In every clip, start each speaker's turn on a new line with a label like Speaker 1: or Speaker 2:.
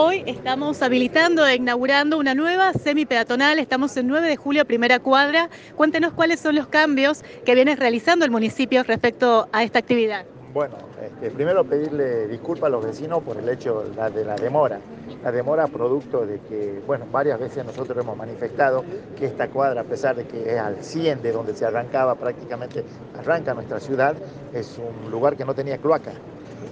Speaker 1: Hoy estamos habilitando e inaugurando una nueva semi-peatonal. Estamos en 9 de julio, primera cuadra. Cuéntenos cuáles son los cambios que viene realizando el municipio respecto a esta actividad.
Speaker 2: Bueno, este, primero pedirle disculpas a los vecinos por el hecho de la demora. La demora producto de que, bueno, varias veces nosotros hemos manifestado que esta cuadra, a pesar de que es al 100 de donde se arrancaba, prácticamente arranca nuestra ciudad, es un lugar que no tenía cloaca.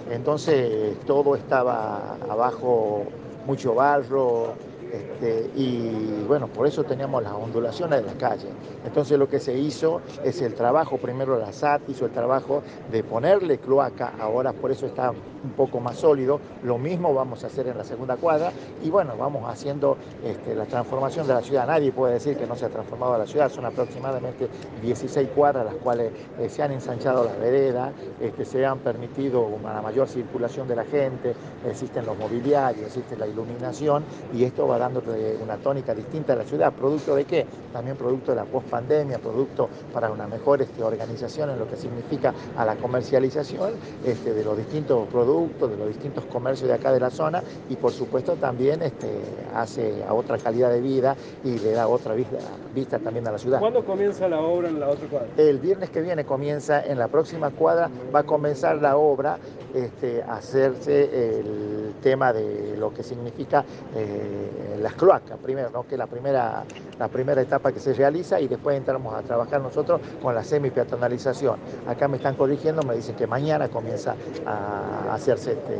Speaker 2: Entonces todo estaba abajo, mucho barro, este, y bueno, por eso teníamos las ondulaciones de la calle. Entonces lo que se hizo es el trabajo, primero la SAT hizo el trabajo de ponerle cloaca, ahora por eso está un poco más sólido, lo mismo vamos a hacer en la segunda cuadra y bueno, vamos haciendo este, la transformación de la ciudad. Nadie puede decir que no se ha transformado la ciudad, son aproximadamente 16 cuadras las cuales eh, se han ensanchado las veredas, este, se han permitido una mayor circulación de la gente, existen los mobiliarios, existe la iluminación y esto va dando una tónica distinta a la ciudad. ¿Producto de qué? También producto de la pospandemia, producto para una mejor este, organización en lo que significa a la comercialización este, de los distintos productos, de los distintos comercios de acá de la zona y por supuesto también este, hace a otra calidad de vida y le da otra vista, vista también a la ciudad.
Speaker 3: ¿Cuándo comienza la obra en la otra cuadra?
Speaker 2: El viernes que viene comienza en la próxima cuadra, va a comenzar la obra este, hacerse el tema de lo que significa eh, las cloacas, primero, ¿no? que es la primera, la primera etapa que se realiza y después entramos a trabajar nosotros con la semi-peatonalización. Acá me están corrigiendo, me dicen que mañana comienza a hacerse este,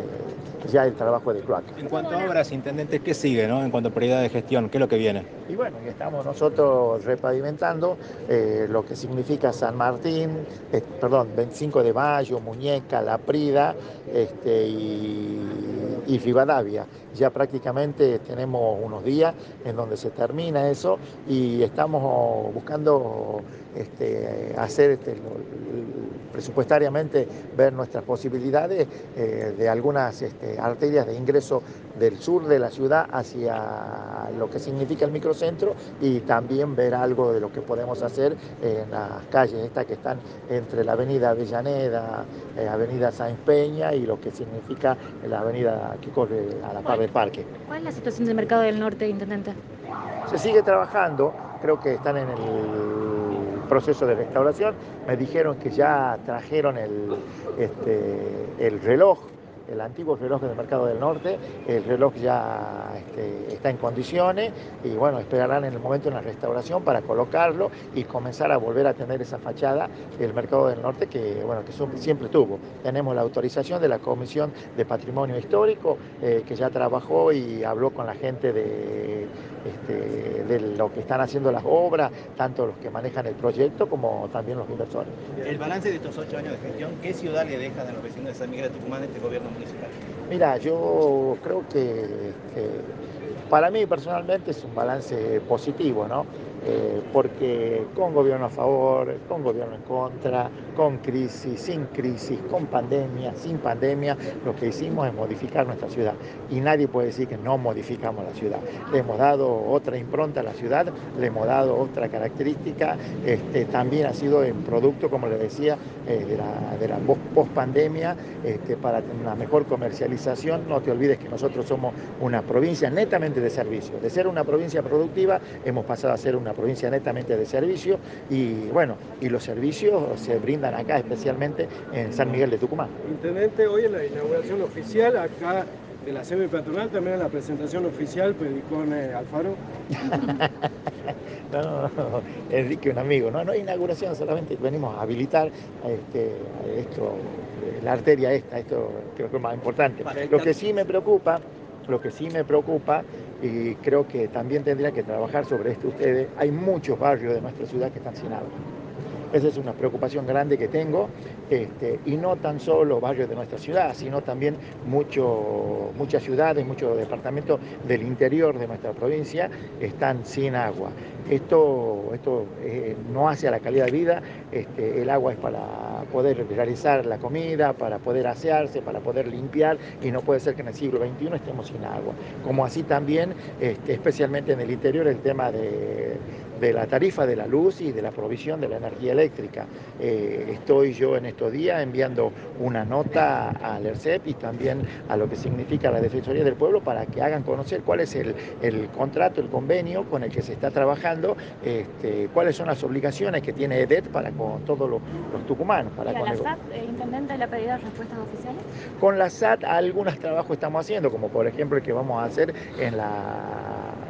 Speaker 2: ya el trabajo de cloaca.
Speaker 4: En cuanto a obras, intendente, ¿qué sigue ¿no? en cuanto a prioridad de gestión? ¿Qué es lo que viene?
Speaker 2: Y bueno, estamos nosotros repavimentando eh, lo que significa San Martín, eh, perdón, 25 de Mayo, Muñeca, La Prida este, y, y Rivadavia. Ya prácticamente tenemos unos días en donde se termina eso y estamos buscando este, hacer este, presupuestariamente ver nuestras posibilidades eh, de algunas este, arterias de ingreso del sur de la ciudad hacia lo que significa el microcentro y también ver algo de lo que podemos hacer en las calles estas que están entre la avenida Avellaneda, eh, avenida Sáenz Peña y lo que significa la avenida que corre a la par del parque.
Speaker 1: ¿Cuál es la situación del mercado del norte, intendente?
Speaker 2: Se sigue trabajando, creo que están en el proceso de restauración. Me dijeron que ya trajeron el, este, el reloj el antiguo reloj del Mercado del Norte, el reloj ya este, está en condiciones y bueno, esperarán en el momento de la restauración para colocarlo y comenzar a volver a tener esa fachada del Mercado del Norte que bueno, que siempre tuvo. Tenemos la autorización de la Comisión de Patrimonio Histórico eh, que ya trabajó y habló con la gente de, este, de lo que están haciendo las obras, tanto los que manejan el proyecto como también los inversores.
Speaker 4: El balance de estos ocho años de gestión, ¿qué ciudad le deja a los vecinos de San Miguel de Tucumán este gobierno municipal?
Speaker 2: Mira, yo creo que, que para mí personalmente es un balance positivo, ¿no? Eh, porque con gobierno a favor, con gobierno en contra, con crisis, sin crisis, con pandemia, sin pandemia, lo que hicimos es modificar nuestra ciudad. Y nadie puede decir que no modificamos la ciudad. Le hemos dado otra impronta a la ciudad, le hemos dado otra característica, este, también ha sido en producto, como le decía, eh, de la, de post-pandemia, este, para una mejor comercialización. No te olvides que nosotros somos una provincia netamente de servicio. De ser una provincia productiva, hemos pasado a ser una provincia netamente de servicio y bueno, y los servicios se brindan acá, especialmente en San Miguel de Tucumán.
Speaker 3: Intendente, hoy en la inauguración oficial acá de la semi patronal, también en la presentación oficial, Pedicón eh, Alfaro.
Speaker 2: no, no, no, Enrique, un amigo, no, no hay inauguración, solamente venimos a habilitar este, esto, la arteria esta, esto creo que es más importante. Lo que sí me preocupa, lo que sí me preocupa y creo que también tendrían que trabajar sobre esto ustedes. Hay muchos barrios de nuestra ciudad que están sin agua. Esa es una preocupación grande que tengo, este, y no tan solo barrios de nuestra ciudad, sino también mucho, muchas ciudades, muchos departamentos del interior de nuestra provincia están sin agua. Esto, esto eh, no hace a la calidad de vida, este, el agua es para, poder realizar la comida, para poder asearse, para poder limpiar y no puede ser que en el siglo XXI estemos sin agua. Como así también, este, especialmente en el interior, el tema de, de la tarifa de la luz y de la provisión de la energía eléctrica. Eh, estoy yo en estos días enviando una nota al ERCEP y también a lo que significa la Defensoría del Pueblo para que hagan conocer cuál es el, el contrato, el convenio con el que se está trabajando, este, cuáles son las obligaciones que tiene EDET para con todos los, los tucumanos. Para
Speaker 5: ¿Y a
Speaker 2: con
Speaker 5: la
Speaker 2: el-
Speaker 5: SAT, eh, intendente, le ha pedido respuestas oficiales?
Speaker 2: con la SAT algunos trabajos estamos haciendo, como por ejemplo el que vamos a hacer en la,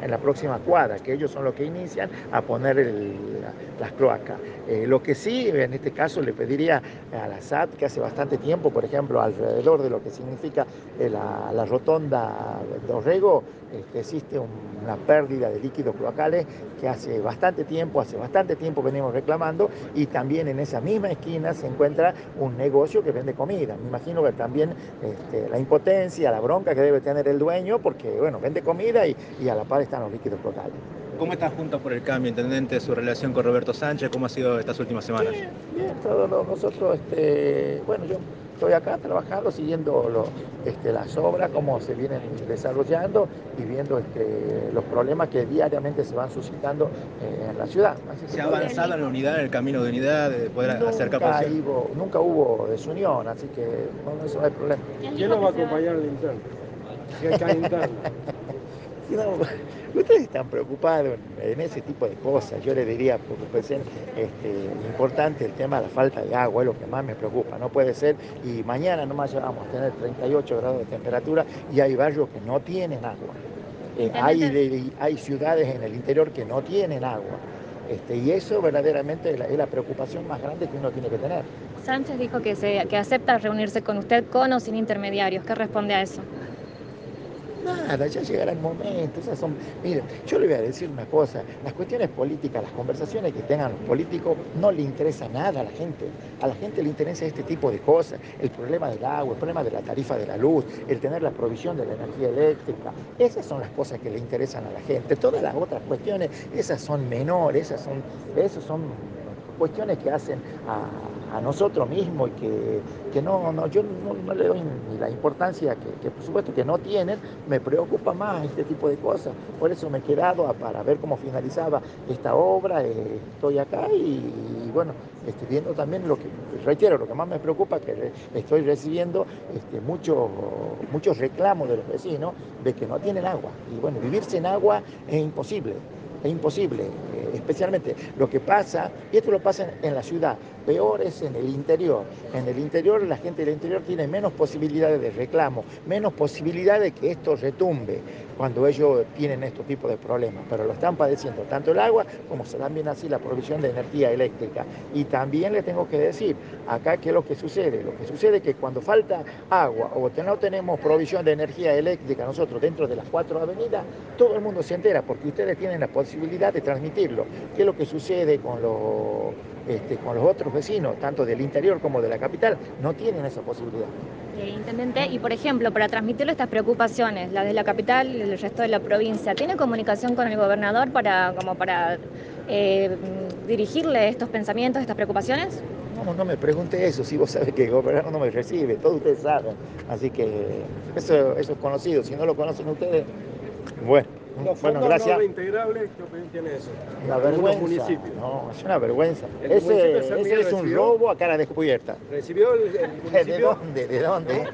Speaker 2: en la próxima cuadra, que ellos son los que inician a poner el- la- las cloacas. Eh, lo que sí, en este caso, le pediría a la SAT, que hace bastante tiempo, por ejemplo, alrededor de lo que significa eh, la, la rotonda de Orrego, este, existe un- una pérdida de líquidos cloacales que hace bastante tiempo, hace bastante tiempo venimos reclamando y también en esa misma esquina se encuentra un negocio que vende comida. Me imagino que también este, la impotencia, la bronca que debe tener el dueño porque, bueno, vende comida y, y a la par están los líquidos cloacales.
Speaker 4: ¿Cómo está Juntos por el Cambio, intendente, su relación con Roberto Sánchez? ¿Cómo ha sido estas últimas semanas?
Speaker 2: Bien, bien, todos los- nosotros, este, bueno, yo estoy acá trabajando, siguiendo lo- este, las obras, cómo se vienen desarrollando y viendo este, los problemas que diariamente se van suscitando eh, en la ciudad. Así
Speaker 4: ¿Se ha avanzado en la unidad, en el camino de unidad, de poder acercar
Speaker 2: nunca,
Speaker 4: posición?
Speaker 2: hubo, nunca hubo desunión, así que no, eso no hay problema.
Speaker 3: ¿Quién nos va a acompañar al interno? ¿Qué acá interno?
Speaker 2: No, ustedes están preocupados en, ese tipo de cosas. Yo le diría, preocupen, este, importante el tema de la falta de agua, es lo que más me preocupa. No puede ser, y mañana nomás vamos a tener 38 grados de temperatura y hay barrios que no tienen agua. Eh, hay, de- hay ciudades en el interior que no tienen agua. Este, y eso verdaderamente es la, es la preocupación más grande que uno tiene que tener.
Speaker 5: Sánchez dijo que, se, que acepta reunirse con usted con o sin intermediarios. ¿Qué responde a eso?
Speaker 2: Nada, ya llegará el momento. Esas son, miren, yo le voy a decir una cosa, las cuestiones políticas, las conversaciones que tengan los políticos, no le interesa nada a la gente. A la gente le interesa este tipo de cosas, el problema del agua, el problema de la tarifa de la luz, el tener la provisión de la energía eléctrica. Esas son las cosas que le interesan a la gente. Todas las otras cuestiones, esas son menores, esas son, esas son cuestiones que hacen a, a nosotros mismos y que, que no, no, yo no, le doy ni la importancia que, por supuesto que no tienen, me preocupa más este tipo de cosas. Por eso me he quedado para ver cómo finalizaba esta obra, eh, estoy acá y, bueno, estoy viendo también lo que, reitero, lo que más me preocupa es que estoy recibiendo este, muchos reclamos de los vecinos de que no tienen agua. Y bueno, vivir sin agua es imposible. Es imposible, eh, especialmente lo que pasa, y esto lo pasa en, la ciudad, peor es en el interior. En el interior la gente del interior tiene menos posibilidades de reclamo, menos posibilidades de que esto retumbe cuando ellos tienen estos tipos de problemas, pero lo están padeciendo tanto el agua como también así la provisión de energía eléctrica. Y también le tengo que decir, acá qué es lo que sucede. Lo que sucede es que cuando falta agua o que no tenemos provisión de energía eléctrica nosotros dentro de las cuatro avenidas, todo el mundo se entera porque ustedes tienen la posibilidad de transmitirlo. ¿Qué es lo que sucede con los, este, con los otros vecinos, tanto del interior como de la capital? No tienen esa posibilidad.
Speaker 5: Eh, intendente, y por ejemplo, para transmitirle estas preocupaciones, las de la capital y el resto de la provincia, ¿tiene comunicación con el gobernador para, como para eh, dirigirle estos pensamientos, estas preocupaciones?
Speaker 2: No, no me pregunte eso, si vos sabés que el gobernador no me recibe, todos ustedes saben. Así que eso, eso es conocido, si no lo conocen ustedes, bueno,
Speaker 3: Los
Speaker 2: bueno,
Speaker 3: fondos
Speaker 2: gracias.
Speaker 3: no reintegrables, ¿qué opinión tiene eso?
Speaker 2: Una vergüenza.
Speaker 3: municipios.
Speaker 2: No, es una vergüenza.
Speaker 3: ¿El de
Speaker 2: Ese, ese es un
Speaker 3: recibió?
Speaker 2: robo a cara descubierta.
Speaker 3: ¿Recibió el, el
Speaker 2: ¿De
Speaker 3: municipio?
Speaker 2: dónde? ¿De dónde?